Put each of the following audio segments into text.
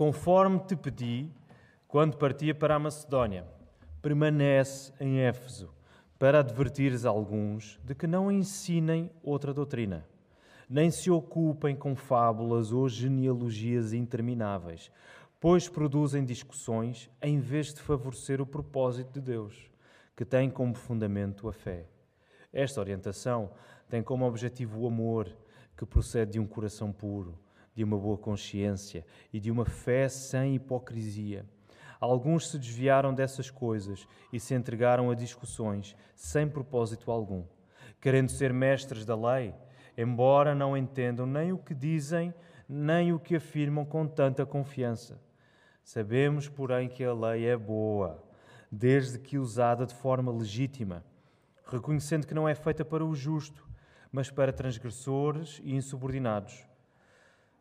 conforme te pedi quando partia para a Macedónia, permanece em Éfeso, para advertires alguns de que não ensinem outra doutrina, nem se ocupem com fábulas ou genealogias intermináveis, pois produzem discussões em vez de favorecer o propósito de Deus, que tem como fundamento a fé. Esta orientação tem como objetivo o amor, que procede de um coração puro, de uma boa consciência e de uma fé sem hipocrisia. Alguns se desviaram dessas coisas e se entregaram a discussões sem propósito algum, querendo ser mestres da lei, embora não entendam nem o que dizem, nem o que afirmam com tanta confiança. Sabemos, porém, que a lei é boa, desde que usada de forma legítima, reconhecendo que não é feita para o justo, mas para transgressores e insubordinados,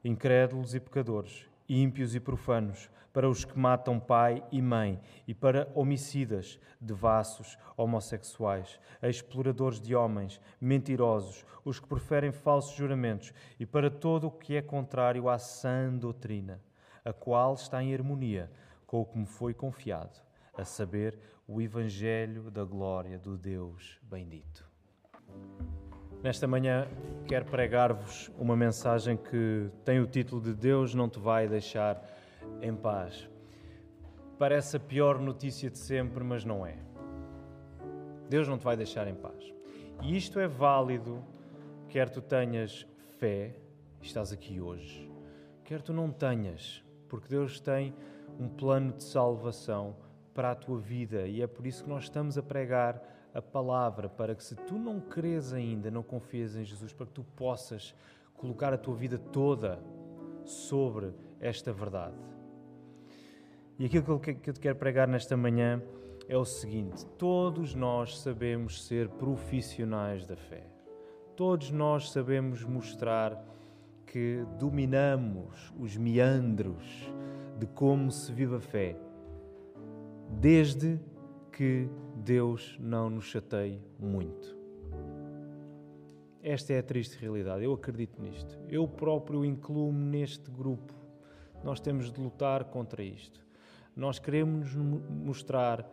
incrédulos e pecadores, ímpios e profanos, para os que matam pai e mãe, e para homicidas, devassos, homossexuais, exploradores de homens, mentirosos, os que preferem falsos juramentos, e para todo o que é contrário à sã doutrina, a qual está em harmonia com o que me foi confiado, a saber, o Evangelho da glória do Deus bendito. Nesta manhã quero pregar-vos uma mensagem que tem o título de Deus não te vai deixar em paz. Parece a pior notícia de sempre, mas não é. Deus não te vai deixar em paz. E isto é válido, quer tu tenhas fé, estás aqui hoje, quer tu não tenhas, porque Deus tem um plano de salvação para a tua vida e é por isso que nós estamos a pregar a palavra para que, se tu não crês ainda, não confies em Jesus, para que tu possas colocar a tua vida toda sobre esta verdade. E aquilo que eu te quero pregar nesta manhã é o seguinte: todos nós sabemos ser profissionais da fé. Todos nós sabemos mostrar que dominamos os meandros de como se vive a fé, desde que Deus não nos chateie muito. Esta é a triste realidade, eu acredito nisto. Eu próprio incluo-me neste grupo. Nós temos de lutar contra isto. Nós queremos mostrar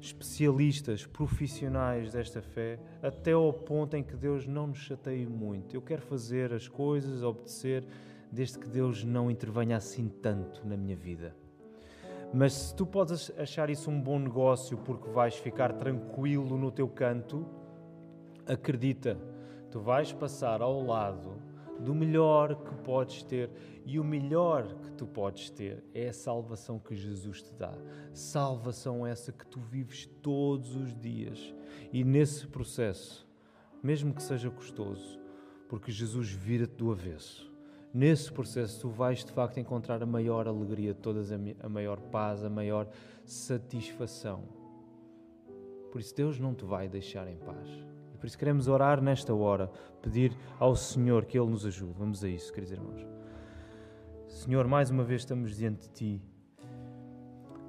especialistas, profissionais desta fé, até ao ponto em que Deus não nos chateie muito. Eu quero fazer as coisas, obedecer, desde que Deus não intervenha assim tanto na minha vida. Mas se tu podes achar isso um bom negócio porque vais ficar tranquilo no teu canto, acredita, tu vais passar ao lado do melhor que podes ter. E o melhor que tu podes ter é a salvação que Jesus te dá. Salvação essa que tu vives todos os dias. E nesse processo, mesmo que seja custoso, porque Jesus vira-te do avesso nesse processo tu vais de facto encontrar a maior alegria de todas, a maior paz, a maior satisfação. Por isso, Deus não te vai deixar em paz. E por isso, queremos orar nesta hora, pedir ao Senhor que Ele nos ajude. Vamos a isso, queridos irmãos. Senhor, mais uma vez estamos diante de Ti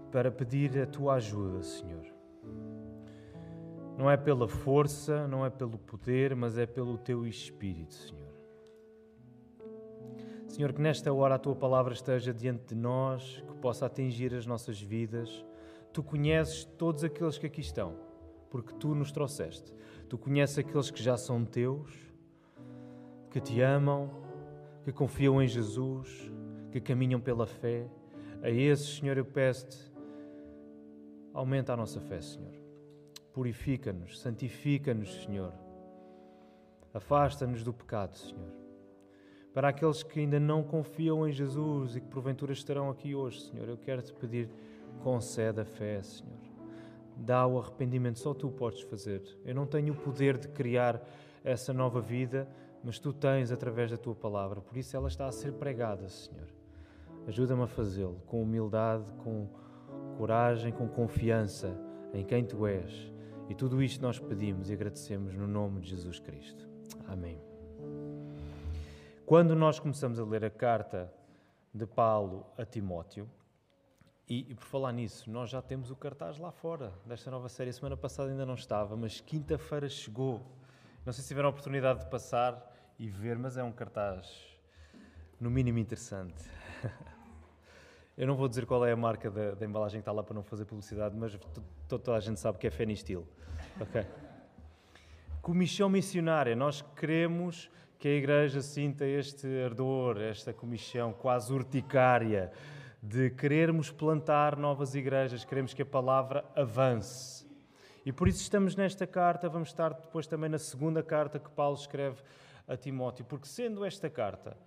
para pedir a Tua ajuda, Senhor. Não é pela força, não é pelo poder, mas é pelo Teu Espírito, Senhor. Senhor, que nesta hora a tua palavra esteja diante de nós, que possa atingir as nossas vidas. Tu conheces todos aqueles que aqui estão, porque tu nos trouxeste. Tu conheces aqueles que já são teus, que te amam, que confiam em Jesus, que caminham pela fé. A esses, Senhor, eu peço-te, aumenta a nossa fé, Senhor. Purifica-nos, santifica-nos, Senhor. Afasta-nos do pecado, Senhor para aqueles que ainda não confiam em Jesus e que porventura estarão aqui hoje, Senhor, eu quero te pedir, conceda a fé, Senhor. Dá o arrependimento, só tu podes fazer. Eu não tenho o poder de criar essa nova vida, mas tu tens através da tua palavra, por isso ela está a ser pregada, Senhor. Ajuda-me a fazê-lo com humildade, com coragem, com confiança em quem tu és. E tudo isto nós pedimos e agradecemos no nome de Jesus Cristo. Amém. Quando nós começamos a ler a carta de Paulo a Timóteo, e, e, por falar nisso, nós já temos o cartaz lá fora desta nova série. Semana passada ainda não estava, mas quinta-feira chegou. Não sei se tiveram a oportunidade de passar e ver, mas é um cartaz, no mínimo, interessante. Eu não vou dizer qual é a marca da, da embalagem que está lá para não fazer publicidade, mas toda a gente sabe que é Fenistil. Ok? Comissão missionária. Nós queremos que a Igreja sinta este ardor, esta comissão quase urticária de querermos plantar novas igrejas, queremos que a palavra avance. E por isso estamos nesta carta, vamos estar depois também na segunda carta que Paulo escreve a Timóteo, porque sendo esta carta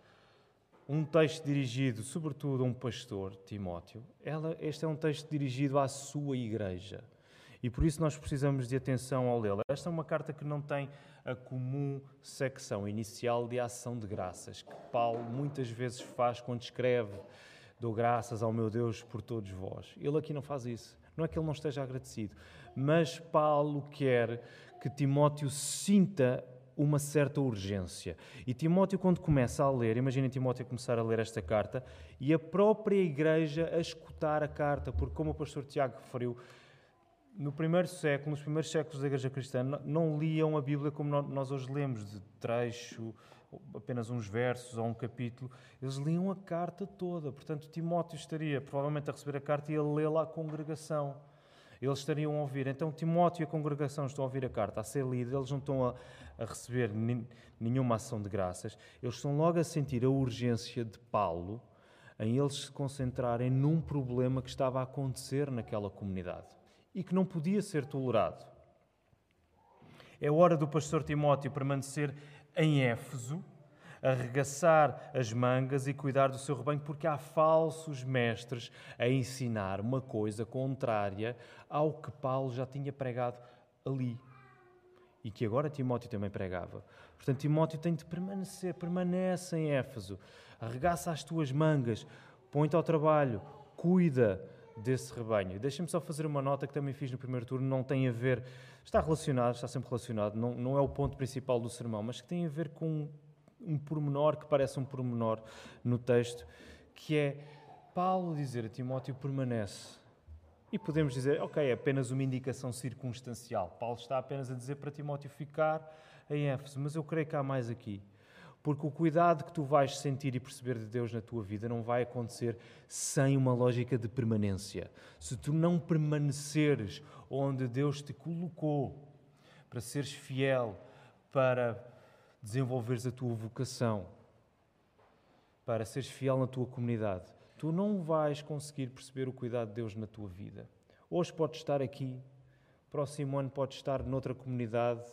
um texto dirigido sobretudo a um pastor, Timóteo, ela, este é um texto dirigido à sua igreja. E por isso nós precisamos de atenção ao lê-la. Esta é uma carta que não tem a comum secção inicial de ação de graças, que Paulo muitas vezes faz quando escreve: Dou graças ao meu Deus por todos vós. Ele aqui não faz isso. Não é que ele não esteja agradecido, mas Paulo quer que Timóteo sinta uma certa urgência. E Timóteo, quando começa a ler, imaginem Timóteo começar a ler esta carta e a própria igreja a escutar a carta, porque, como o pastor Tiago referiu, no primeiro século, nos primeiros séculos da igreja cristã, não liam a Bíblia como nós hoje lemos, de trecho, apenas uns versos ou um capítulo. Eles liam a carta toda. Portanto, Timóteo estaria provavelmente a receber a carta e a lê-la à congregação eles estariam a ouvir. Então, Timóteo e a congregação estão a ouvir a carta, a ser lida, eles não estão a, a receber nenhuma ação de graças, eles estão logo a sentir a urgência de Paulo em eles se concentrarem num problema que estava a acontecer naquela comunidade e que não podia ser tolerado. É hora do pastor Timóteo permanecer em Éfeso arregaçar as mangas e cuidar do seu rebanho, porque há falsos mestres a ensinar uma coisa contrária ao que Paulo já tinha pregado ali e que agora Timóteo também pregava. Portanto, Timóteo tem de permanecer, permanece em Éfeso, arregaça as tuas mangas, põe-te ao trabalho, cuida desse rebanho. Deixa-me só fazer uma nota que também fiz no primeiro turno, não tem a ver, está relacionado, está sempre relacionado, não, não é o ponto principal do sermão, mas que tem a ver com um pormenor que parece um pormenor no texto, que é Paulo dizer a Timóteo permanece. E podemos dizer, ok, é apenas uma indicação circunstancial. Paulo está apenas a dizer para Timóteo ficar em Éfeso, mas eu creio que há mais aqui. Porque o cuidado que tu vais sentir e perceber de Deus na tua vida não vai acontecer sem uma lógica de permanência. Se tu não permaneceres onde Deus te colocou para seres fiel, para desenvolveres a tua vocação, para seres fiel na tua comunidade, tu não vais conseguir perceber o cuidado de Deus na tua vida. Hoje podes estar aqui, próximo ano podes estar noutra comunidade,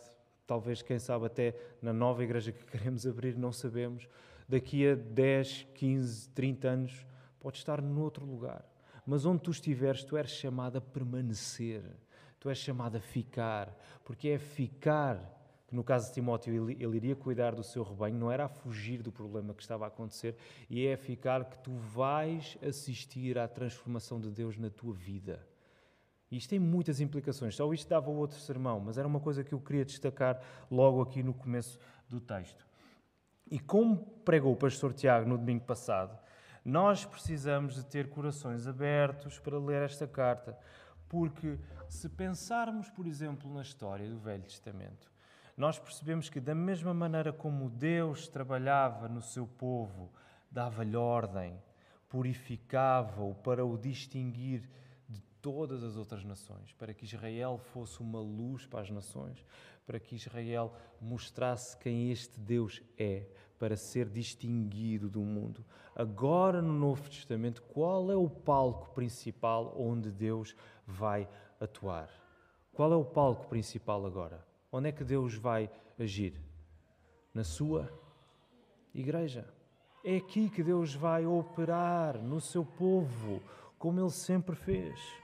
talvez, quem sabe, até na nova igreja que queremos abrir, não sabemos. Daqui a 10, 15, 30 anos, podes estar noutro lugar. Mas onde tu estiveres, tu és chamado a permanecer, tu és chamado a ficar, porque é ficar no caso de Timóteo, ele, iria cuidar do seu rebanho, não era a fugir do problema que estava a acontecer, e é ficar que tu vais assistir à transformação de Deus na tua vida. Isto tem muitas implicações. Só isto dava outro sermão, mas era uma coisa que eu queria destacar logo aqui no começo do texto. E como pregou o pastor Tiago no domingo passado, nós precisamos de ter corações abertos para ler esta carta, porque se pensarmos, por exemplo, na história do Velho Testamento, nós percebemos que, da mesma maneira como Deus trabalhava no seu povo, dava-lhe ordem, purificava-o para o distinguir todas as outras nações, para que Israel fosse uma luz para as nações, para que Israel mostrasse quem este Deus é, para ser distinguido do mundo. Agora, no Novo Testamento, qual é o palco principal onde Deus vai atuar? Qual é o palco principal agora? Onde é que Deus vai agir? Na sua igreja. É aqui que Deus vai operar no seu povo, como ele sempre fez.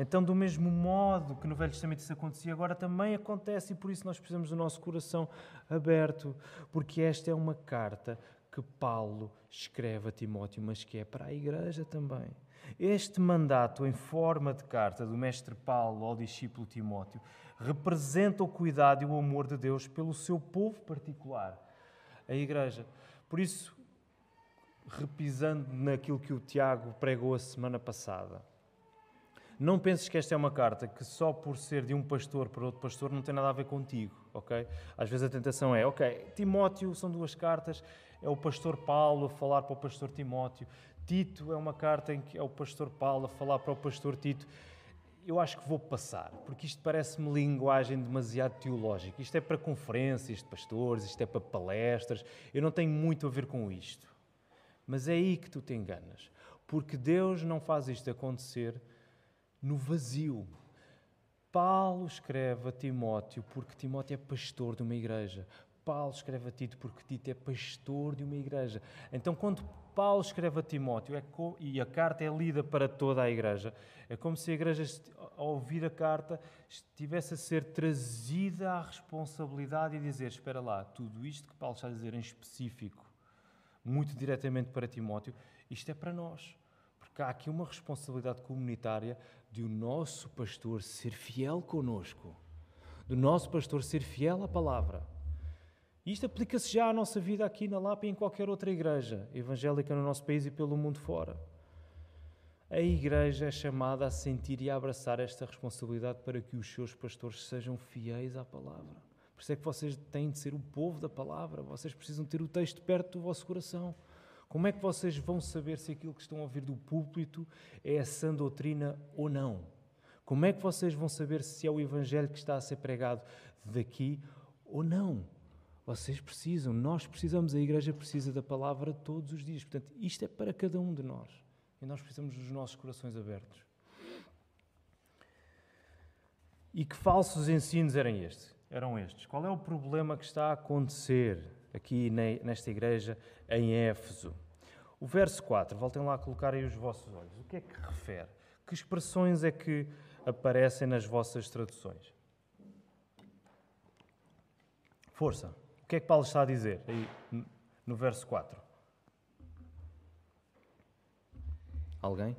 Então, do mesmo modo que no Velho Testamento isso acontecia, agora também acontece e por isso nós precisamos do nosso coração aberto, porque esta é uma carta que Paulo escreve a Timóteo, mas que é para a igreja também. Este mandato em forma de carta do mestre Paulo ao discípulo Timóteo representa o cuidado e o amor de Deus pelo seu povo particular, a Igreja. Por isso, repisando naquilo que o Tiago pregou a semana passada, não penses que esta é uma carta que só por ser de um pastor para outro pastor não tem nada a ver contigo, ok? Às vezes a tentação é, ok, Timóteo são duas cartas, é o pastor Paulo a falar para o pastor Timóteo. Tito é uma carta em que é o pastor Paulo a falar para o pastor Tito. Eu acho que vou passar, porque isto parece-me linguagem demasiado teológica. Isto é para conferências de pastores, isto é para palestras. Eu não tenho muito a ver com isto. Mas é aí que tu te enganas, porque Deus não faz isto acontecer no vazio. Paulo escreve a Timóteo porque Timóteo é pastor de uma igreja. Paulo escreve a Tito porque Tito é pastor de uma igreja. Então, quando Paulo escreve a Timóteo é e a carta é lida para toda a igreja, é como se a igreja, ao ouvir a carta, estivesse a ser trazida à responsabilidade e dizer: Espera lá, tudo isto que Paulo está a dizer em específico, muito diretamente para Timóteo, isto é para nós. Porque há aqui uma responsabilidade comunitária de o nosso pastor ser fiel conosco, do nosso pastor ser fiel à palavra. Isto aplica-se já à nossa vida aqui na Lapa e em qualquer outra igreja evangélica no nosso país e pelo mundo fora. A igreja é chamada a sentir e a abraçar esta responsabilidade para que os seus pastores sejam fiéis à palavra. Por isso é que vocês têm de ser o povo da palavra, vocês precisam ter o texto perto do vosso coração. Como é que vocês vão saber se aquilo que estão a ouvir do púlpito é a sã doutrina ou não? Como é que vocês vão saber se é o evangelho que está a ser pregado daqui ou não? Vocês precisam, nós precisamos, a igreja precisa da palavra todos os dias. Portanto, isto é para cada um de nós. E nós precisamos dos nossos corações abertos. E que falsos ensinos eram estes? Eram estes. Qual é o problema que está a acontecer aqui nesta igreja em Éfeso? O verso 4, voltem lá a colocar aí os vossos olhos. O que é que refere? Que expressões é que aparecem nas vossas traduções? Força. O que é que Paulo está a dizer aí no verso 4? Alguém?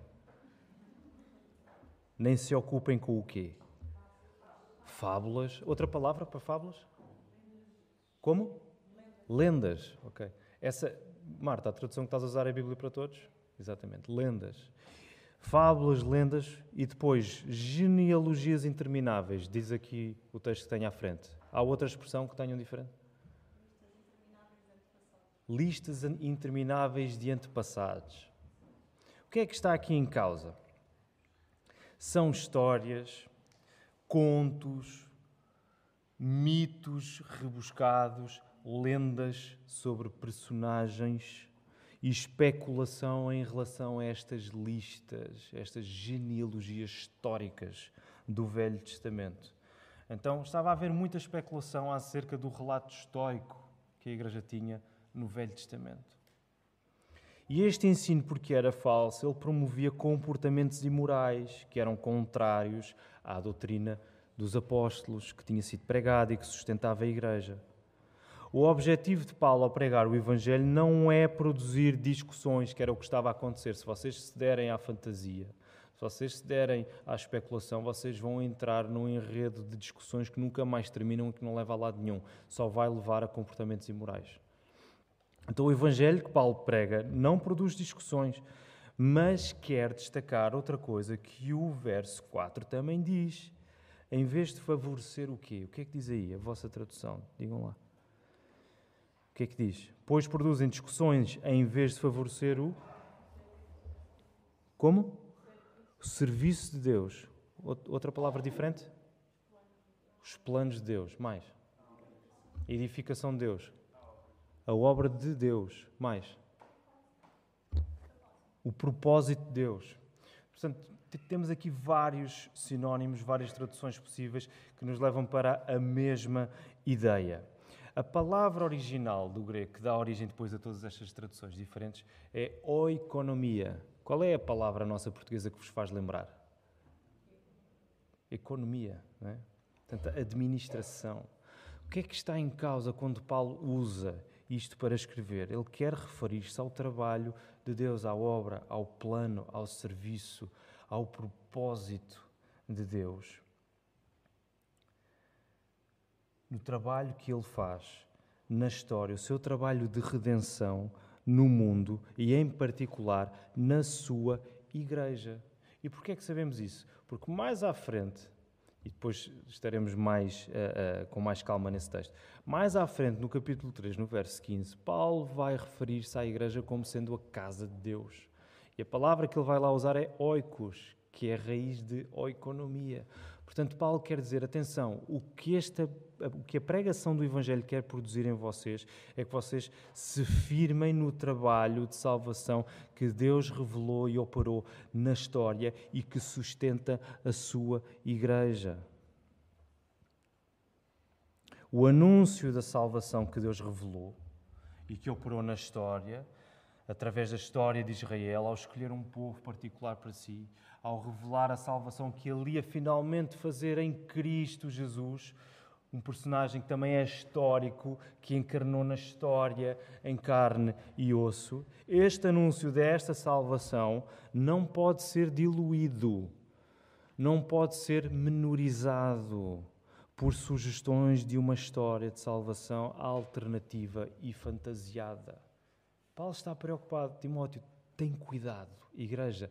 Nem se ocupem com o quê? Fábulas. Outra palavra para fábulas? Como? Lendas. Ok. Essa, Marta, a tradução que estás a usar é a Bíblia para todos? Exatamente. Lendas. Fábulas, lendas e depois genealogias intermináveis. Diz aqui o texto que tem à frente. Há outra expressão que tenham diferente? listas intermináveis de antepassados. O que é que está aqui em causa? São histórias, contos, mitos rebuscados, lendas sobre personagens e especulação em relação a estas listas, estas genealogias históricas do Velho Testamento. Então estava a haver muita especulação acerca do relato histórico que a Igreja tinha no Velho Testamento. E este ensino, porque era falso, ele promovia comportamentos imorais que eram contrários à doutrina dos apóstolos que tinha sido pregada e que sustentava a Igreja. O objetivo de Paulo ao pregar o Evangelho não é produzir discussões, que era o que estava a acontecer. Se vocês se derem à fantasia, se vocês se derem à especulação, vocês vão entrar num enredo de discussões que nunca mais terminam e que não leva a lado nenhum. Só vai levar a comportamentos imorais. Então, o Evangelho que Paulo prega não produz discussões, mas quer destacar outra coisa que o verso 4 também diz. Em vez de favorecer o quê? O que é que diz aí a vossa tradução? Digam lá. Que é que diz? Pois produzem discussões em vez de favorecer o. Como? O serviço de Deus. Outra palavra diferente? Os planos de Deus. Mais. A edificação de Deus a obra de Deus, mais o propósito de Deus. Portanto, temos aqui vários sinónimos, várias traduções possíveis que nos levam para a mesma ideia. A palavra original do grego, que dá origem depois a todas estas traduções diferentes, é oikonomia. Qual é a palavra nossa portuguesa que vos faz lembrar? Economia, não é? Portanto, administração. O que é que está em causa quando Paulo usa isto para escrever. Ele quer referir-se ao trabalho de Deus, à obra, ao plano, ao serviço, ao propósito de Deus. No trabalho que ele faz na história, o seu trabalho de redenção no mundo e, em particular, na sua igreja. E porquê é que sabemos isso? Porque mais à frente, e depois estaremos mais, uh, uh, com mais calma nesse texto. Mais à frente, no capítulo 3, no verso 15, Paulo vai referir-se à igreja como sendo a casa de Deus. E a palavra que ele vai lá usar é oikos, que é a raiz de oikonomia. Portanto, Paulo quer dizer, atenção, o que, esta, o que a pregação do Evangelho quer produzir em vocês é que vocês se firmem no trabalho de salvação que Deus revelou e operou na história e que sustenta a sua igreja. O anúncio da salvação que Deus revelou e que operou na história, através da história de Israel, ao escolher um povo particular para si, ao revelar a salvação que ele ia finalmente fazer em Cristo Jesus, um personagem que também é histórico, que encarnou na história em carne e osso. Este anúncio desta salvação não pode ser diluído, não pode ser menorizado por sugestões de uma história de salvação alternativa e fantasiada. Paulo está preocupado, Timóteo, tem cuidado, igreja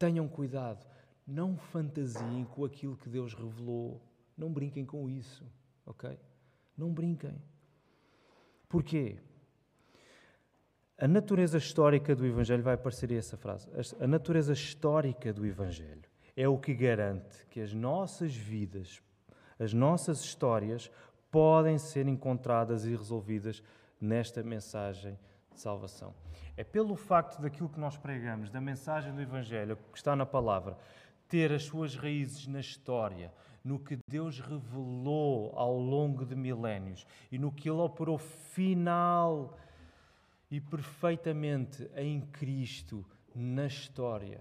Tenham cuidado, não fantasiem com aquilo que Deus revelou. Não brinquem com isso, ok? Não brinquem. Porquê? A natureza histórica do Evangelho vai aparecer essa frase. A natureza histórica do Evangelho é o que garante que as nossas vidas, as nossas histórias, podem ser encontradas e resolvidas nesta mensagem salvação. É pelo facto daquilo que nós pregamos, da mensagem do Evangelho, que está na palavra, ter as suas raízes na história, no que Deus revelou ao longo de milénios e no que Ele operou final e perfeitamente em Cristo na história.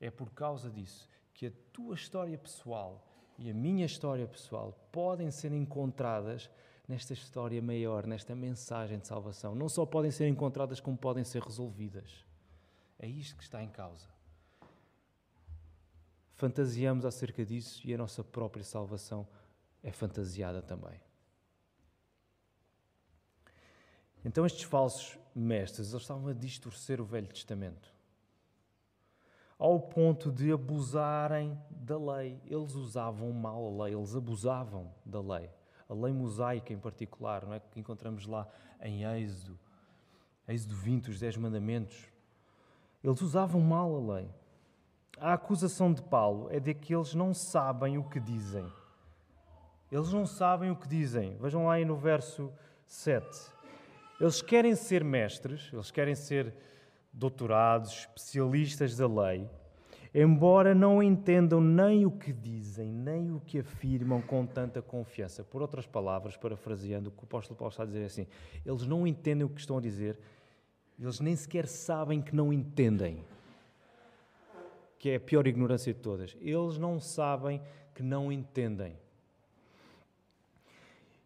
É por causa disso que a tua história pessoal e a minha história pessoal podem ser encontradas nesta história maior, nesta mensagem de salvação. Não só podem ser encontradas, como podem ser resolvidas. É isto que está em causa. Fantasiamos acerca disso e a nossa própria salvação é fantasiada também. Então, estes falsos mestres eles estavam a distorcer o Velho Testamento ao ponto de abusarem da lei. Eles usavam mal a lei, eles abusavam da lei a lei mosaica em particular, não é? que encontramos lá em Êxodo, Êxodo 20, os Dez Mandamentos. Eles usavam mal a lei. A acusação de Paulo é de que eles não sabem o que dizem. Eles não sabem o que dizem. Vejam lá aí no verso 7. Eles querem ser mestres, eles querem ser doutorados, especialistas da lei, embora não entendam nem o que dizem, nem o que afirmam com tanta confiança. Por outras palavras, parafraseando, o que o apóstolo Paulo está a dizer é assim: eles não entendem o que estão a dizer, eles nem sequer sabem que não entendem. Que é a pior ignorância de todas. Eles não sabem que não entendem.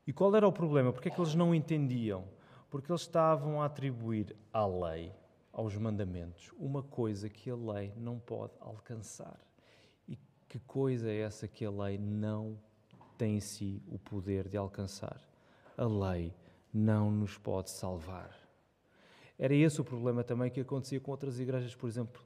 E qual era o problema? Porque é que eles não entendiam? Porque eles estavam a atribuir à lei aos mandamentos uma coisa que a lei não pode alcançar. E que coisa é essa que a lei não tem em si o poder de alcançar? A lei não nos pode salvar. Era esse o problema também que acontecia com outras igrejas, por exemplo,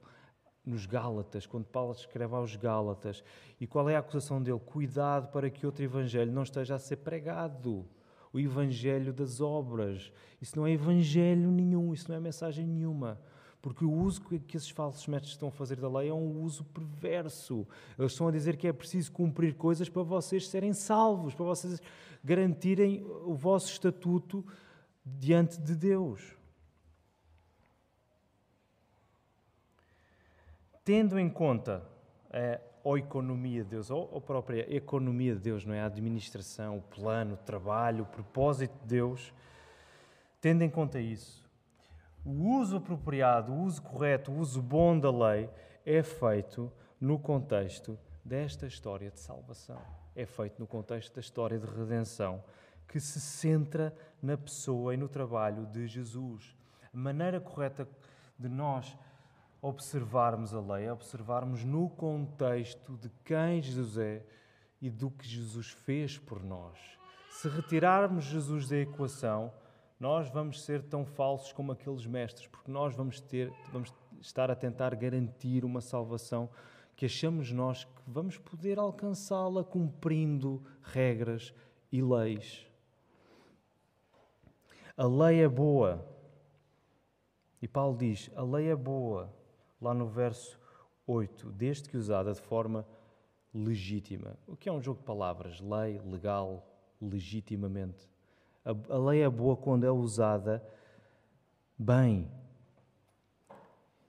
nos Gálatas, quando Paulo escreve aos Gálatas. E qual é a acusação dele? Cuidado para que outro evangelho não esteja a ser pregado o evangelho das obras. Isso não é evangelho nenhum, isso não é mensagem nenhuma. Porque o uso que esses falsos mestres estão a fazer da lei é um uso perverso. Eles estão a dizer que é preciso cumprir coisas para vocês serem salvos, para vocês garantirem o vosso estatuto diante de Deus. Tendo em conta a ou economia de Deus, ou a própria economia de Deus, não é? A administração, o plano, o trabalho, o propósito de Deus, tendo em conta isso, o uso apropriado, o uso correto, o uso bom da lei é feito no contexto desta história de salvação. É feito no contexto da história de redenção, que se centra na pessoa e no trabalho de Jesus. A maneira correta de nós observarmos a lei, observarmos no contexto de quem Jesus é e do que Jesus fez por nós. Se retirarmos Jesus da equação, nós vamos ser tão falsos como aqueles mestres, porque nós vamos ter, vamos estar a tentar garantir uma salvação que achamos nós que vamos poder alcançá-la cumprindo regras e leis. A lei é boa. E Paulo diz: a lei é boa lá no verso 8, desde que usada de forma legítima. O que é um jogo de palavras? Lei, legal, legitimamente. A, a lei é boa quando é usada bem.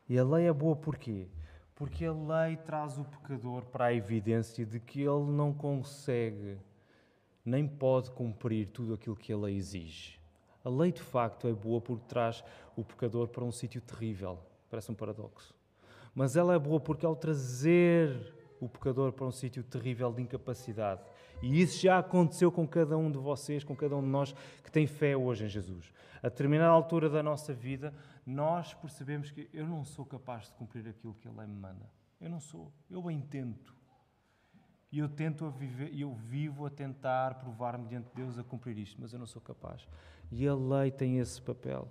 E a lei é boa porquê? Porque a lei traz o pecador para a evidência de que ele não consegue nem pode cumprir tudo aquilo que a lei exige. A lei, de facto, é boa porque traz o pecador para um sítio terrível. Parece um paradoxo. Mas ela é boa porque, ao trazer o pecador para um sítio terrível de incapacidade, e isso já aconteceu com cada um de vocês, com cada um de nós que tem fé hoje em Jesus. A determinada altura da nossa vida, nós percebemos que eu não sou capaz de cumprir aquilo que a lei me manda. Eu não sou. Eu bem tento. E eu tento a viver, eu vivo a tentar provar-me diante de Deus a cumprir isto, mas eu não sou capaz. E a lei tem esse papel.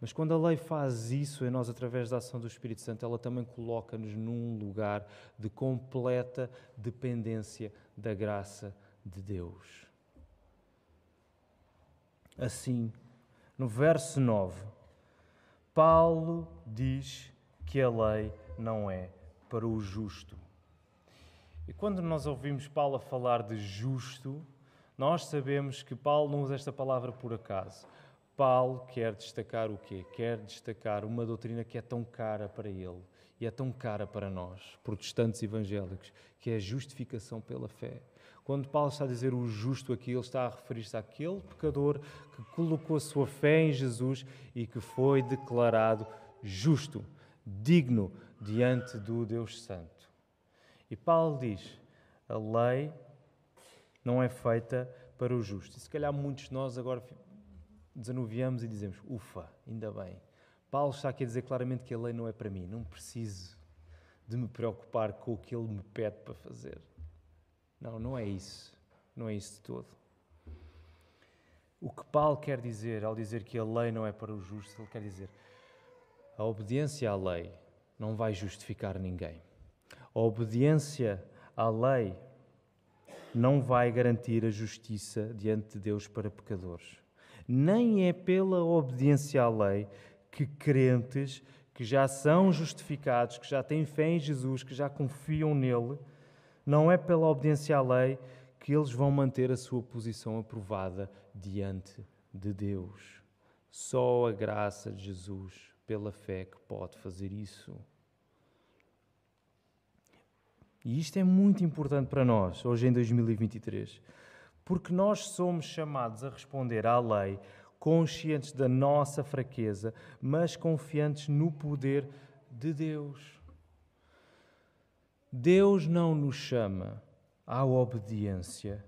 Mas quando a lei faz isso em nós através da ação do Espírito Santo, ela também coloca-nos num lugar de completa dependência da graça de Deus. Assim, no verso 9, Paulo diz que a lei não é para o justo. E quando nós ouvimos Paulo falar de justo, nós sabemos que Paulo não usa esta palavra por acaso. Paulo quer destacar o quê? Quer destacar uma doutrina que é tão cara para ele e é tão cara para nós, protestantes evangélicos, que é a justificação pela fé. Quando Paulo está a dizer o justo aqui, ele está a referir-se àquele pecador que colocou a sua fé em Jesus e que foi declarado justo, digno diante do Deus Santo. E Paulo diz: a lei não é feita para o justo. E se calhar muitos de nós agora desanuviamos e dizemos: ufa, ainda bem. Paulo está aqui a dizer claramente que a lei não é para mim, não preciso de me preocupar com o que ele me pede para fazer. Não, não é isso. Não é isso de todo. O que Paulo quer dizer ao dizer que a lei não é para o justo, ele quer dizer a obediência à lei não vai justificar ninguém. A obediência à lei não vai garantir a justiça diante de Deus para pecadores. Nem é pela obediência à lei que crentes que já são justificados, que já têm fé em Jesus, que já confiam nele, não é pela obediência à lei que eles vão manter a sua posição aprovada diante de Deus. Só a graça de Jesus, pela fé, que pode fazer isso. E isto é muito importante para nós, hoje em 2023, porque nós somos chamados a responder à lei conscientes da nossa fraqueza, mas confiantes no poder de Deus. Deus não nos chama à obediência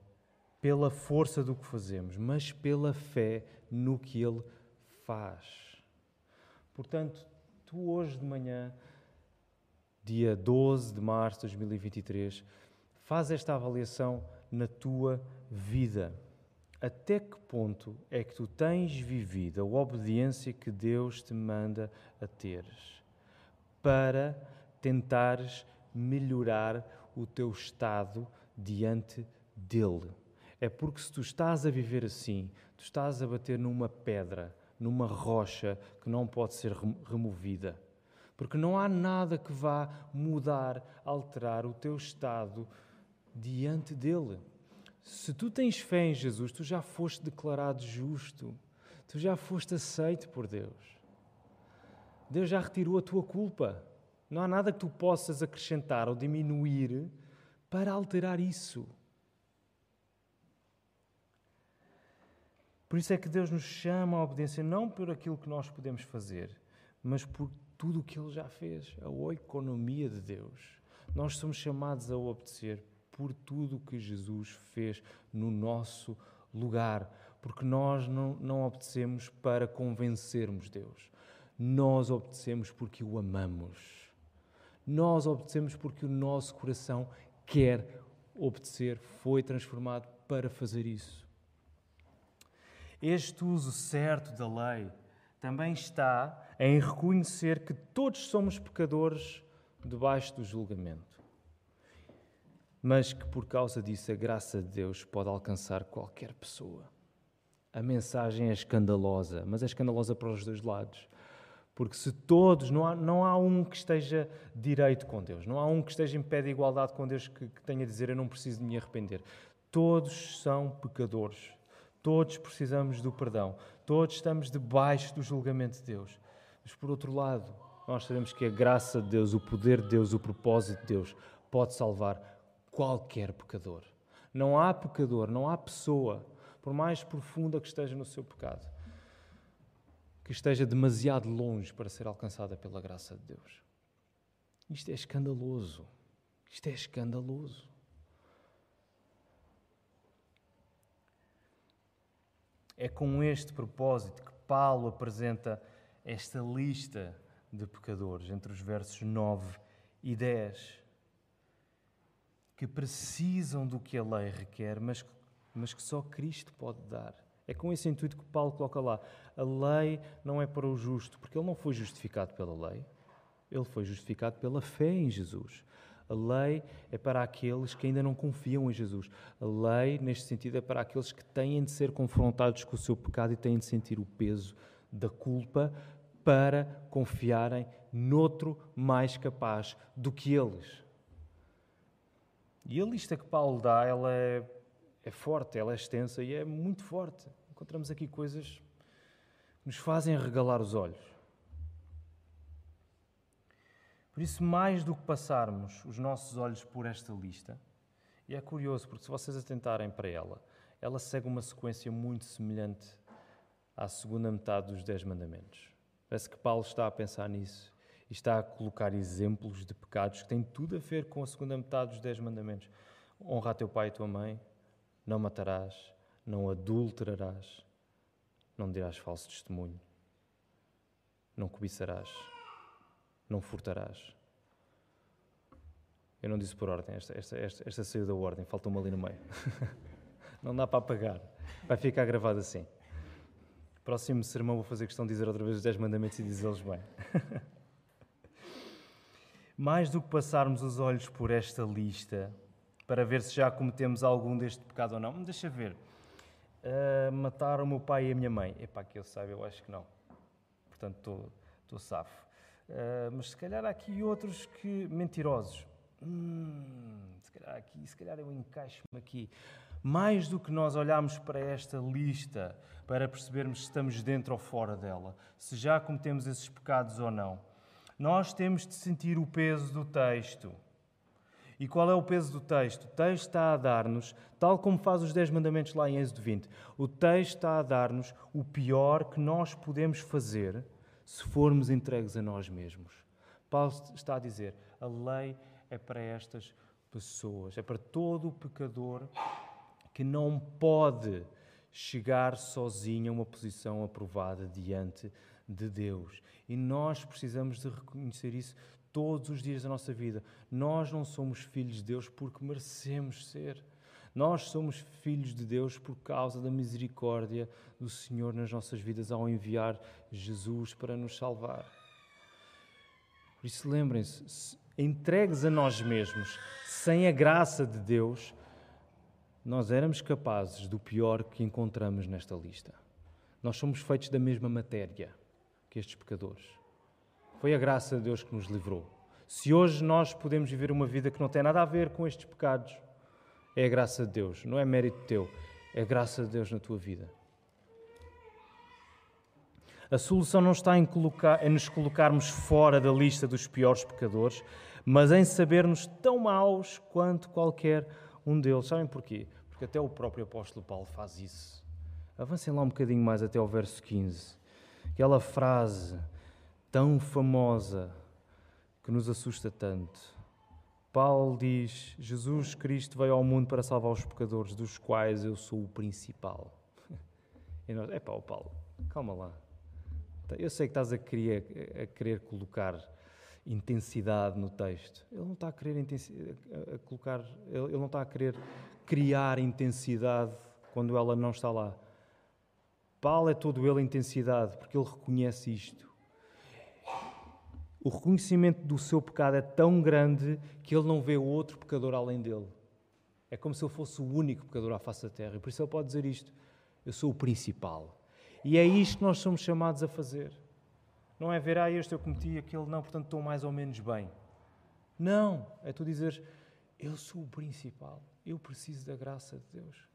pela força do que fazemos, mas pela fé no que Ele faz. Portanto, tu hoje de manhã dia 12 de março de 2023, faz esta avaliação na tua vida. Até que ponto é que tu tens vivido a obediência que Deus te manda a teres para tentares melhorar o teu estado diante dele? É porque se tu estás a viver assim, tu estás a bater numa pedra, numa rocha que não pode ser removida porque não há nada que vá mudar, alterar o teu estado diante dele. Se tu tens fé em Jesus, tu já foste declarado justo, tu já foste aceito por Deus. Deus já retirou a tua culpa. Não há nada que tu possas acrescentar ou diminuir para alterar isso. Por isso é que Deus nos chama à obediência não por aquilo que nós podemos fazer, mas por tudo o que ele já fez, a economia de Deus. Nós somos chamados a obedecer por tudo o que Jesus fez no nosso lugar, porque nós não, não obedecemos para convencermos Deus, nós obedecemos porque o amamos. Nós obedecemos porque o nosso coração quer obedecer, foi transformado para fazer isso. Este uso certo da lei também está em reconhecer que todos somos pecadores debaixo do julgamento, mas que por causa disso a graça de Deus pode alcançar qualquer pessoa. A mensagem é escandalosa, mas é escandalosa para os dois lados, Porque se todos, não há, não há um que esteja direito com Deus, não há um que esteja em pé de igualdade com Deus que, que tenha a dizer eu não preciso de me arrepender. Todos são pecadores, todos precisamos do perdão, todos estamos debaixo do julgamento de Deus. Mas por outro lado, nós sabemos que a graça de Deus, o poder de Deus, o propósito de Deus pode salvar qualquer pecador. Não há pecador, não há pessoa, por mais profunda que esteja no seu pecado, que esteja demasiado longe para ser alcançada pela graça de Deus. Isto é escandaloso. Isto é escandaloso. É com este propósito que Paulo apresenta esta lista de pecadores entre os versos 9 e 10, que precisam do que a lei requer, mas, mas que só Cristo pode dar. É com esse intuito que Paulo coloca lá. A lei não é para o justo, porque ele não foi justificado pela lei, ele foi justificado pela fé em Jesus. A lei é para aqueles que ainda não confiam em Jesus. A lei, neste sentido, é para aqueles que têm de ser confrontados com o seu pecado e têm de sentir o peso da culpa para confiarem noutro mais capaz do que eles. E a lista que Paulo dá, ela é, é forte, ela é extensa e é muito forte. Encontramos aqui coisas que nos fazem regalar os olhos. Por isso, mais do que passarmos os nossos olhos por esta lista, e é curioso, porque se vocês atentarem para ela, ela segue uma sequência muito semelhante à segunda metade dos Dez Mandamentos. Parece que Paulo está a pensar nisso e está a colocar exemplos de pecados que têm tudo a ver com a segunda metade dos Dez Mandamentos. Honra teu pai e tua mãe, não matarás, não adulterarás, não dirás falso testemunho, não cobiçarás, não furtarás. Eu não disse por ordem, esta, esta, esta, esta saiu da ordem, faltou-me ali no meio. não dá para apagar, vai ficar gravado assim. Próximo sermão vou fazer questão de dizer outra vez os 10 mandamentos e dizê-los bem. Mais do que passarmos os olhos por esta lista para ver se já cometemos algum deste pecado ou não, deixa ver. Uh, matar o meu pai e a minha mãe. Epá, que eu saiba, eu acho que não. Portanto, estou safo. Uh, mas se calhar há aqui outros que mentirosos. Hum, se calhar aqui, se calhar eu encaixo-me aqui. Mais do que nós olharmos para esta lista para percebermos se estamos dentro ou fora dela, se já cometemos esses pecados ou não. Nós temos de sentir o peso do texto. E qual é o peso do texto? O texto está a dar-nos, tal como faz os Dez Mandamentos lá em Êxodo 20, o texto está a dar-nos o pior que nós podemos fazer se formos entregues a nós mesmos. Paulo está a dizer: a lei é para estas pessoas, é para todo o pecador que não pode chegar sozinho a uma posição aprovada diante de Deus. E nós precisamos de reconhecer isso todos os dias da nossa vida. Nós não somos filhos de Deus porque merecemos ser. Nós somos filhos de Deus por causa da misericórdia do Senhor nas nossas vidas ao enviar Jesus para nos salvar. Por isso, lembrem-se, entregues a nós mesmos, sem a graça de Deus, nós éramos capazes do pior que encontramos nesta lista. Nós somos feitos da mesma matéria que estes pecadores. Foi a graça de Deus que nos livrou. Se hoje nós podemos viver uma vida que não tem nada a ver com estes pecados, é a graça de Deus, não é mérito teu, é a graça de Deus na tua vida. A solução não está em, colocar, em nos colocarmos fora da lista dos piores pecadores, mas em sabermos tão maus quanto qualquer um deles. Sabem porquê? porque até o próprio apóstolo Paulo faz isso. Avancem lá um bocadinho mais até ao verso 15. Aquela frase tão famosa que nos assusta tanto. Paulo diz: Jesus Cristo veio ao mundo para salvar os pecadores, dos quais eu sou o principal. E nós, é pá, Paulo, calma lá. Eu sei que estás a querer, a querer colocar intensidade no texto. Ele não está a querer a colocar, ele não está a querer criar intensidade quando ela não está lá. Paulo é todo ele intensidade, porque ele reconhece isto. O reconhecimento do seu pecado é tão grande que ele não vê outro pecador além dele. É como se ele fosse o único pecador à face da terra. E por isso ele pode dizer isto: Eu sou o principal. E é isto que nós somos chamados a fazer. Não é ver, ah, este eu cometi, aquele não, portanto estou mais ou menos bem. Não, é tu dizeres, eu sou o principal, eu preciso da graça de Deus.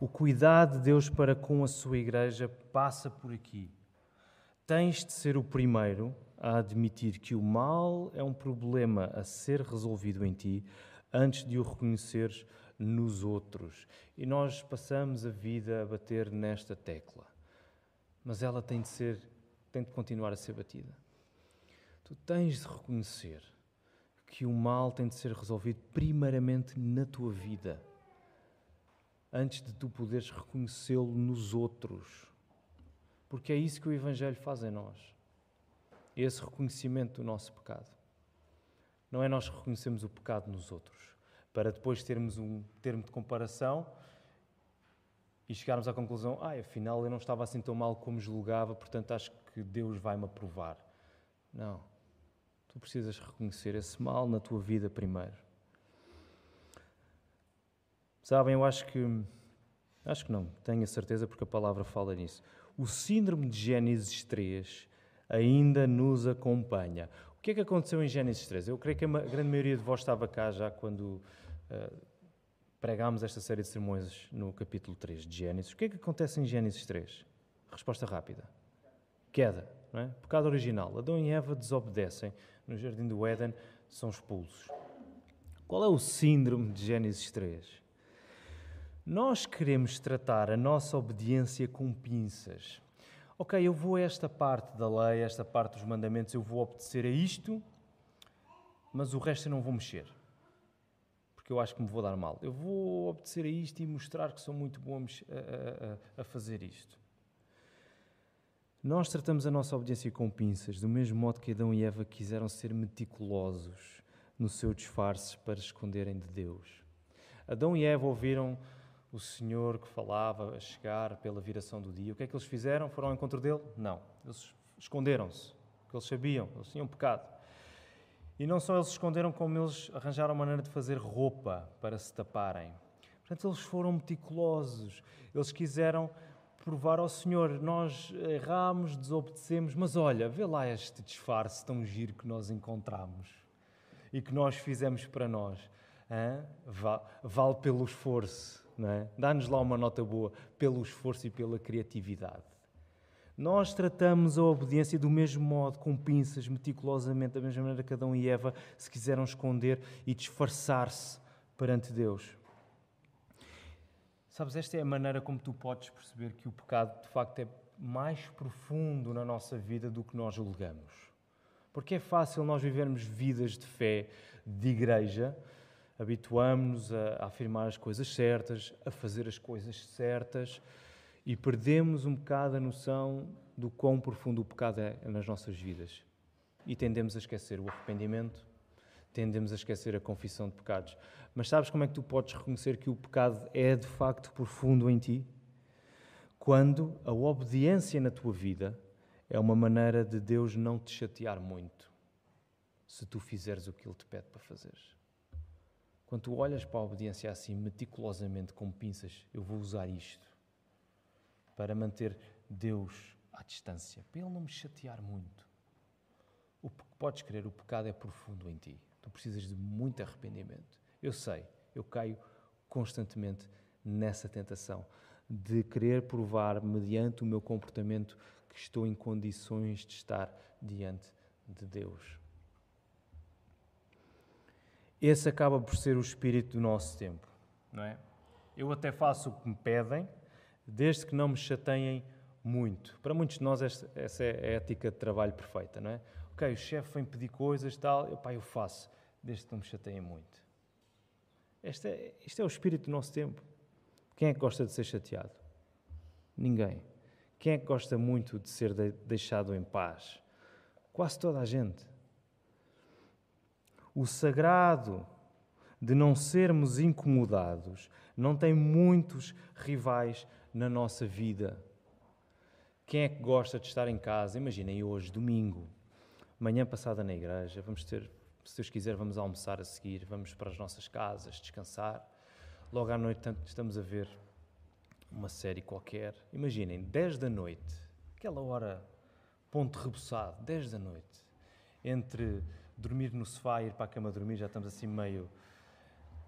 O cuidado de Deus para com a sua igreja passa por aqui. Tens de ser o primeiro a admitir que o mal é um problema a ser resolvido em ti antes de o reconheceres nos outros. E nós passamos a vida a bater nesta tecla. Mas ela tem de ser, tem de continuar a ser batida. Tu tens de reconhecer que o mal tem de ser resolvido primeiramente na tua vida, antes de tu poderes reconhecê-lo nos outros. Porque é isso que o Evangelho faz em nós. Esse reconhecimento do nosso pecado. Não é nós reconhecermos o pecado nos outros, para depois termos um termo de comparação e chegarmos à conclusão: ah, afinal eu não estava assim tão mal como julgava, portanto acho que Deus vai-me aprovar. Não. Tu precisas reconhecer esse mal na tua vida primeiro. Sabem, eu acho que. Acho que não, tenho a certeza porque a palavra fala nisso. O síndrome de Gênesis 3 ainda nos acompanha. O que é que aconteceu em Gênesis 3? Eu creio que a grande maioria de vós estava cá já quando uh, pregámos esta série de sermões no capítulo 3 de Gênesis. O que é que acontece em Gênesis 3? Resposta rápida: queda, não é? pecado original. Adão e Eva desobedecem no jardim do Éden, são expulsos. Qual é o síndrome de Gênesis 3? Nós queremos tratar a nossa obediência com pinças. Ok, eu vou a esta parte da lei, a esta parte dos mandamentos, eu vou obedecer a isto, mas o resto eu não vou mexer porque eu acho que me vou dar mal. Eu vou obedecer a isto e mostrar que sou muito bom a, a, a fazer isto. Nós tratamos a nossa obediência com pinças, do mesmo modo que Adão e Eva quiseram ser meticulosos no seu disfarce para esconderem de Deus. Adão e Eva ouviram o Senhor que falava a chegar pela viração do dia. O que é que eles fizeram? Foram ao encontro dele? Não. Eles esconderam-se, porque eles sabiam, eles tinham pecado. E não só eles se esconderam, como eles arranjaram maneira de fazer roupa para se taparem. Portanto, eles foram meticulosos. Eles quiseram provar ao Senhor: nós erramos, desobedecemos, mas olha, vê lá este disfarce tão giro que nós encontramos e que nós fizemos para nós. Vale, vale pelo esforço, é? Dá-nos lá uma nota boa pelo esforço e pela criatividade. Nós tratamos a obediência do mesmo modo, com pinças, meticulosamente, da mesma maneira que Adão e Eva se quiseram esconder e disfarçar-se perante Deus. Sabes, esta é a maneira como tu podes perceber que o pecado de facto é mais profundo na nossa vida do que nós julgamos. Porque é fácil nós vivermos vidas de fé, de igreja, habituamos-nos a afirmar as coisas certas, a fazer as coisas certas e perdemos um bocado a noção do quão profundo o pecado é nas nossas vidas. E tendemos a esquecer o arrependimento, tendemos a esquecer a confissão de pecados. Mas sabes como é que tu podes reconhecer que o pecado é de facto profundo em ti? Quando a obediência na tua vida é uma maneira de Deus não te chatear muito, se tu fizeres o que Ele te pede para fazeres. Quando tu olhas para a obediência assim, meticulosamente, com pinças, eu vou usar isto para manter Deus à distância, para Ele não me chatear muito. O, podes crer, o pecado é profundo em ti. Tu precisas de muito arrependimento. Eu sei, eu caio constantemente nessa tentação de querer provar, mediante o meu comportamento, que estou em condições de estar diante de Deus. Esse acaba por ser o espírito do nosso tempo, não é? Eu até faço o que me pedem, desde que não me chateiem muito. Para muitos de nós, essa é a ética de trabalho perfeita, não é? Ok, o chefe vem pedir coisas e tal, eu, pá, eu faço, desde que não me chateiem muito. Este é, este é o espírito do nosso tempo. Quem é que gosta de ser chateado? Ninguém. Quem é que gosta muito de ser deixado em paz? Quase toda a gente. O sagrado de não sermos incomodados não tem muitos rivais na nossa vida. Quem é que gosta de estar em casa? Imaginem hoje, domingo, manhã passada na igreja, vamos ter, se Deus quiser, vamos almoçar a seguir, vamos para as nossas casas, descansar. Logo à noite estamos a ver uma série qualquer. Imaginem, 10 da noite, aquela hora, ponto rebuçado, 10 da noite, entre dormir no sofá ir para a cama dormir, já estamos assim meio.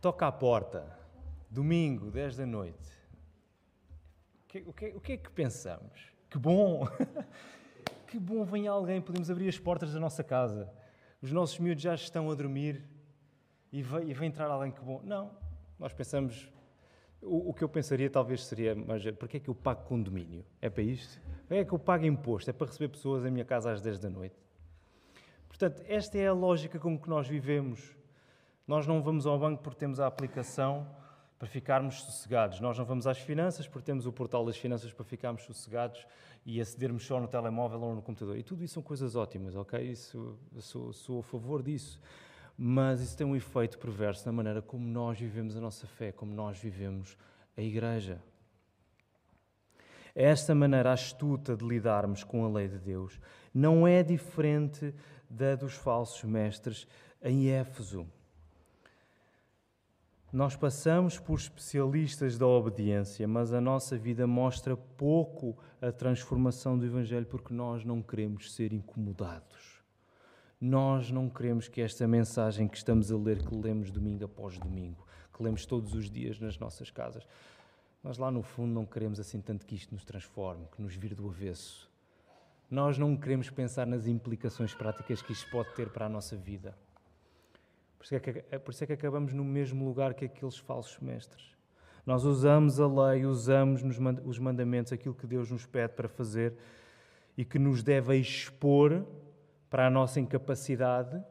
Toca à porta, domingo, 10 da noite. O que, o que, o que é que pensamos? Que bom! que bom, vem alguém, podemos abrir as portas da nossa casa. Os nossos miúdos já estão a dormir e vai, e vai entrar alguém que bom. Não, nós pensamos. O, o, que eu pensaria talvez seria, mas porquê é que eu pago condomínio? É para isto? É que eu pago imposto? É para receber pessoas em minha casa às 10 da noite? Portanto, esta é a lógica com que nós vivemos. Nós não vamos ao banco porque temos a aplicação para ficarmos sossegados. Nós não vamos às finanças porque temos o portal das finanças para ficarmos sossegados e acedermos só no telemóvel ou no computador. E tudo isso são coisas ótimas, ok? Isso, sou, sou a favor disso. Mas isso tem um efeito perverso na maneira como nós vivemos a nossa fé, como nós vivemos a igreja. Esta maneira astuta de lidarmos com a lei de Deus não é diferente da dos falsos mestres em Éfeso. Nós passamos por especialistas da obediência, mas a nossa vida mostra pouco a transformação do Evangelho porque nós não queremos ser incomodados. Nós não queremos que esta mensagem que estamos a ler, que lemos domingo após domingo, que lemos todos os dias nas nossas casas, nós lá no fundo não queremos assim tanto que isto nos transforme, que nos vire do avesso. Nós não queremos pensar nas implicações práticas que isto pode ter para a nossa vida. Por isso, é que, é por isso é que acabamos no mesmo lugar que aqueles falsos mestres. Nós usamos a lei, usamos os mandamentos, aquilo que Deus nos pede para fazer e que nos deve expor para a nossa incapacidade.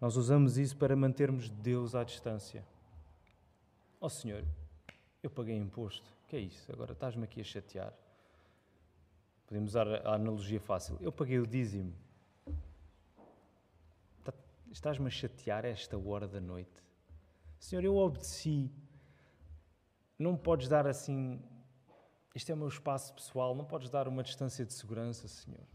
Nós usamos isso para mantermos Deus à distância. Ó oh, Senhor, eu paguei imposto. O que é isso? Agora estás-me aqui a chatear. Podemos usar a analogia fácil. Eu paguei o dízimo. Estás-me a chatear a esta hora da noite? Senhor, eu obedeci. Não podes dar assim. Este é o meu espaço pessoal. Não podes dar uma distância de segurança, Senhor.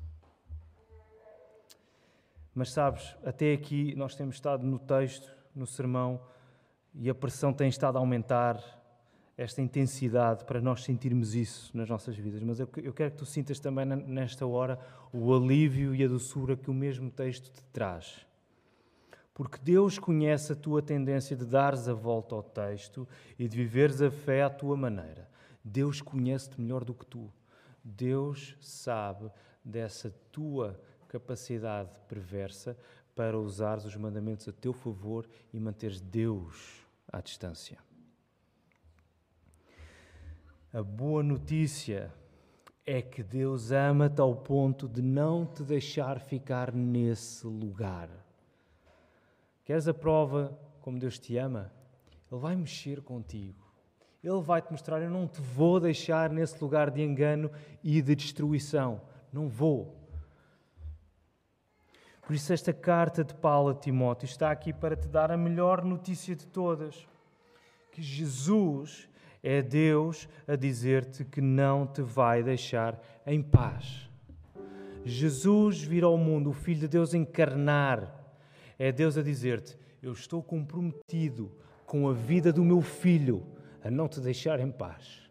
Mas sabes, até aqui nós temos estado no texto, no sermão, e a pressão tem estado a aumentar, esta intensidade para nós sentirmos isso nas nossas vidas. Mas eu, eu quero que tu sintas também nesta hora o alívio e a doçura que o mesmo texto te traz. Porque Deus conhece a tua tendência de dares a volta ao texto e de viveres a fé à tua maneira. Deus conhece-te melhor do que tu. Deus sabe dessa tua capacidade perversa para usares os mandamentos a teu favor e manteres Deus à distância. A boa notícia é que Deus ama-te ao ponto de não te deixar ficar nesse lugar. Queres a prova como Deus te ama? Ele vai mexer contigo. Ele vai te mostrar: eu não te vou deixar nesse lugar de engano e de destruição. Não vou. Por isso, esta carta de Paulo a Timóteo está aqui para te dar a melhor notícia de todas: que Jesus é Deus a dizer-te que não te vai deixar em paz. Jesus vir ao mundo, o Filho de Deus encarnar, é Deus a dizer-te: Eu estou comprometido com a vida do meu filho a não te deixar em paz,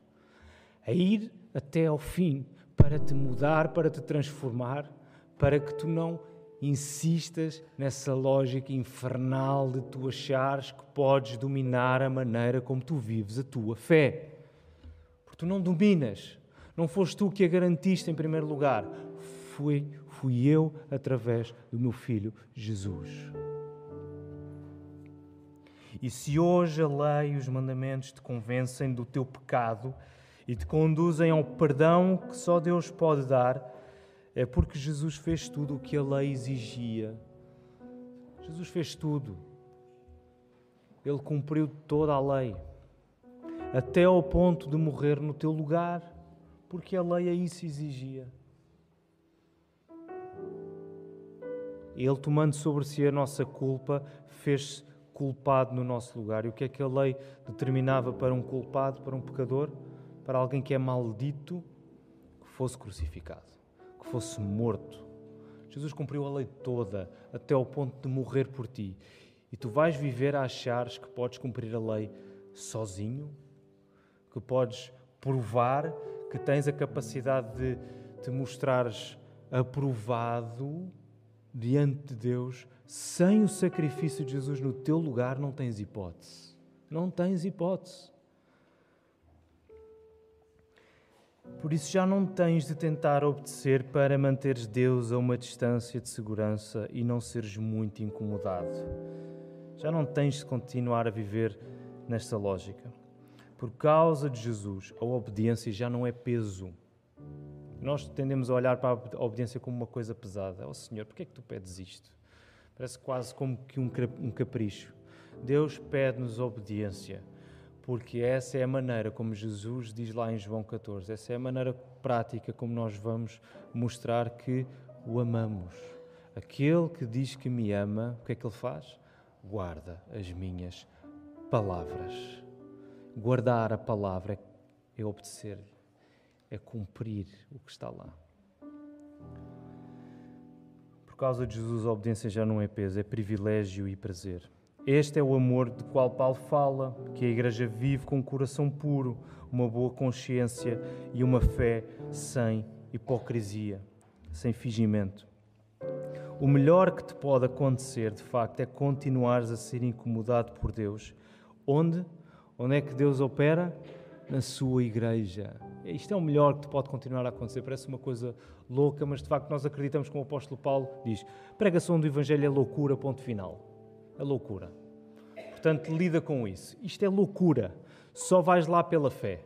a ir até ao fim para te mudar, para te transformar, para que tu não insistas nessa lógica infernal de tu achares que podes dominar a maneira como tu vives a tua fé. Porque tu não dominas. Não foste tu que a garantiste em primeiro lugar. Fui fui eu através do meu filho Jesus. E se hoje a lei e os mandamentos te convencem do teu pecado e te conduzem ao perdão que só Deus pode dar, é porque Jesus fez tudo o que a lei exigia. Jesus fez tudo. Ele cumpriu toda a lei, até ao ponto de morrer no teu lugar, porque a lei a isso exigia. Ele, tomando sobre si a nossa culpa, fez-se culpado no nosso lugar. E o que é que a lei determinava para um culpado, para um pecador? Para alguém que é maldito, que fosse crucificado, que fosse morto. Jesus cumpriu a lei toda, até ao ponto de morrer por ti. E tu vais viver a achares que podes cumprir a lei sozinho, que podes provar que tens a capacidade de, te mostrares aprovado diante de Deus, sem o sacrifício de Jesus no teu lugar, não tens hipótese. Não tens hipótese. Por isso já não tens de tentar obedecer para manteres Deus a uma distância de segurança e não seres muito incomodado. Já não tens de continuar a viver nesta lógica. Por causa de Jesus, a obediência já não é peso. Nós tendemos a olhar para a obediência como uma coisa pesada. Oh Senhor, porquê é que tu pedes isto? Parece quase como que um capricho. Deus pede-nos obediência porque essa é a maneira como Jesus diz lá em João 14, essa é a maneira prática como nós vamos mostrar que o amamos. Aquele que diz que me ama, o que é que ele faz? Guarda as minhas palavras. Guardar a palavra é obedecer-lhe, é cumprir o que está lá. Por causa de Jesus, a obediência já não é peso, é privilégio e prazer. Este é o amor de qual Paulo fala, que a Igreja vive com um coração puro, uma boa consciência e uma fé sem hipocrisia, sem fingimento. O melhor que te pode acontecer, de facto, é continuares a ser incomodado por Deus. Onde? Onde é que Deus opera? Na sua igreja. Isto é o melhor que te pode continuar a acontecer. Parece uma coisa louca, mas de facto nós acreditamos, como o apóstolo Paulo diz: pregação do Evangelho é loucura, ponto final é loucura. Portanto, lida com isso. Isto é loucura. Só vais lá pela fé.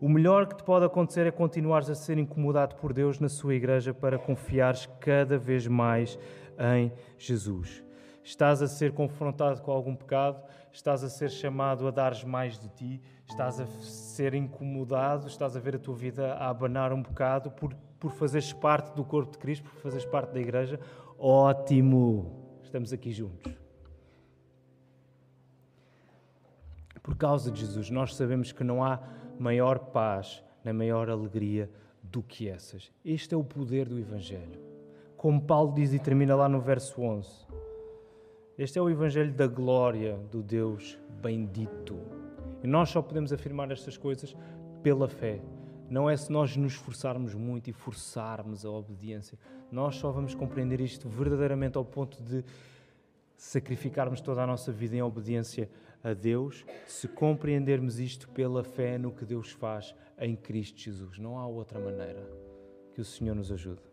O melhor que te pode acontecer é continuares a ser incomodado por Deus na sua igreja para confiares cada vez mais em Jesus. Estás a ser confrontado com algum pecado, estás a ser chamado a dares mais de ti, estás a ser incomodado, estás a ver a tua vida a abanar um bocado por, por fazeres parte do corpo de Cristo, por fazeres parte da igreja. Ótimo! Estamos aqui juntos. Por causa de Jesus, nós sabemos que não há maior paz nem maior alegria do que essas. Este é o poder do Evangelho. Como Paulo diz e termina lá no verso 11. Este é o Evangelho da glória do Deus bendito. E nós só podemos afirmar estas coisas pela fé. Não é se nós nos esforçarmos muito e forçarmos a obediência. Nós só vamos compreender isto verdadeiramente ao ponto de sacrificarmos toda a nossa vida em obediência a Deus, se compreendermos isto pela fé no que Deus faz em Cristo Jesus. Não há outra maneira. Que o Senhor nos ajude.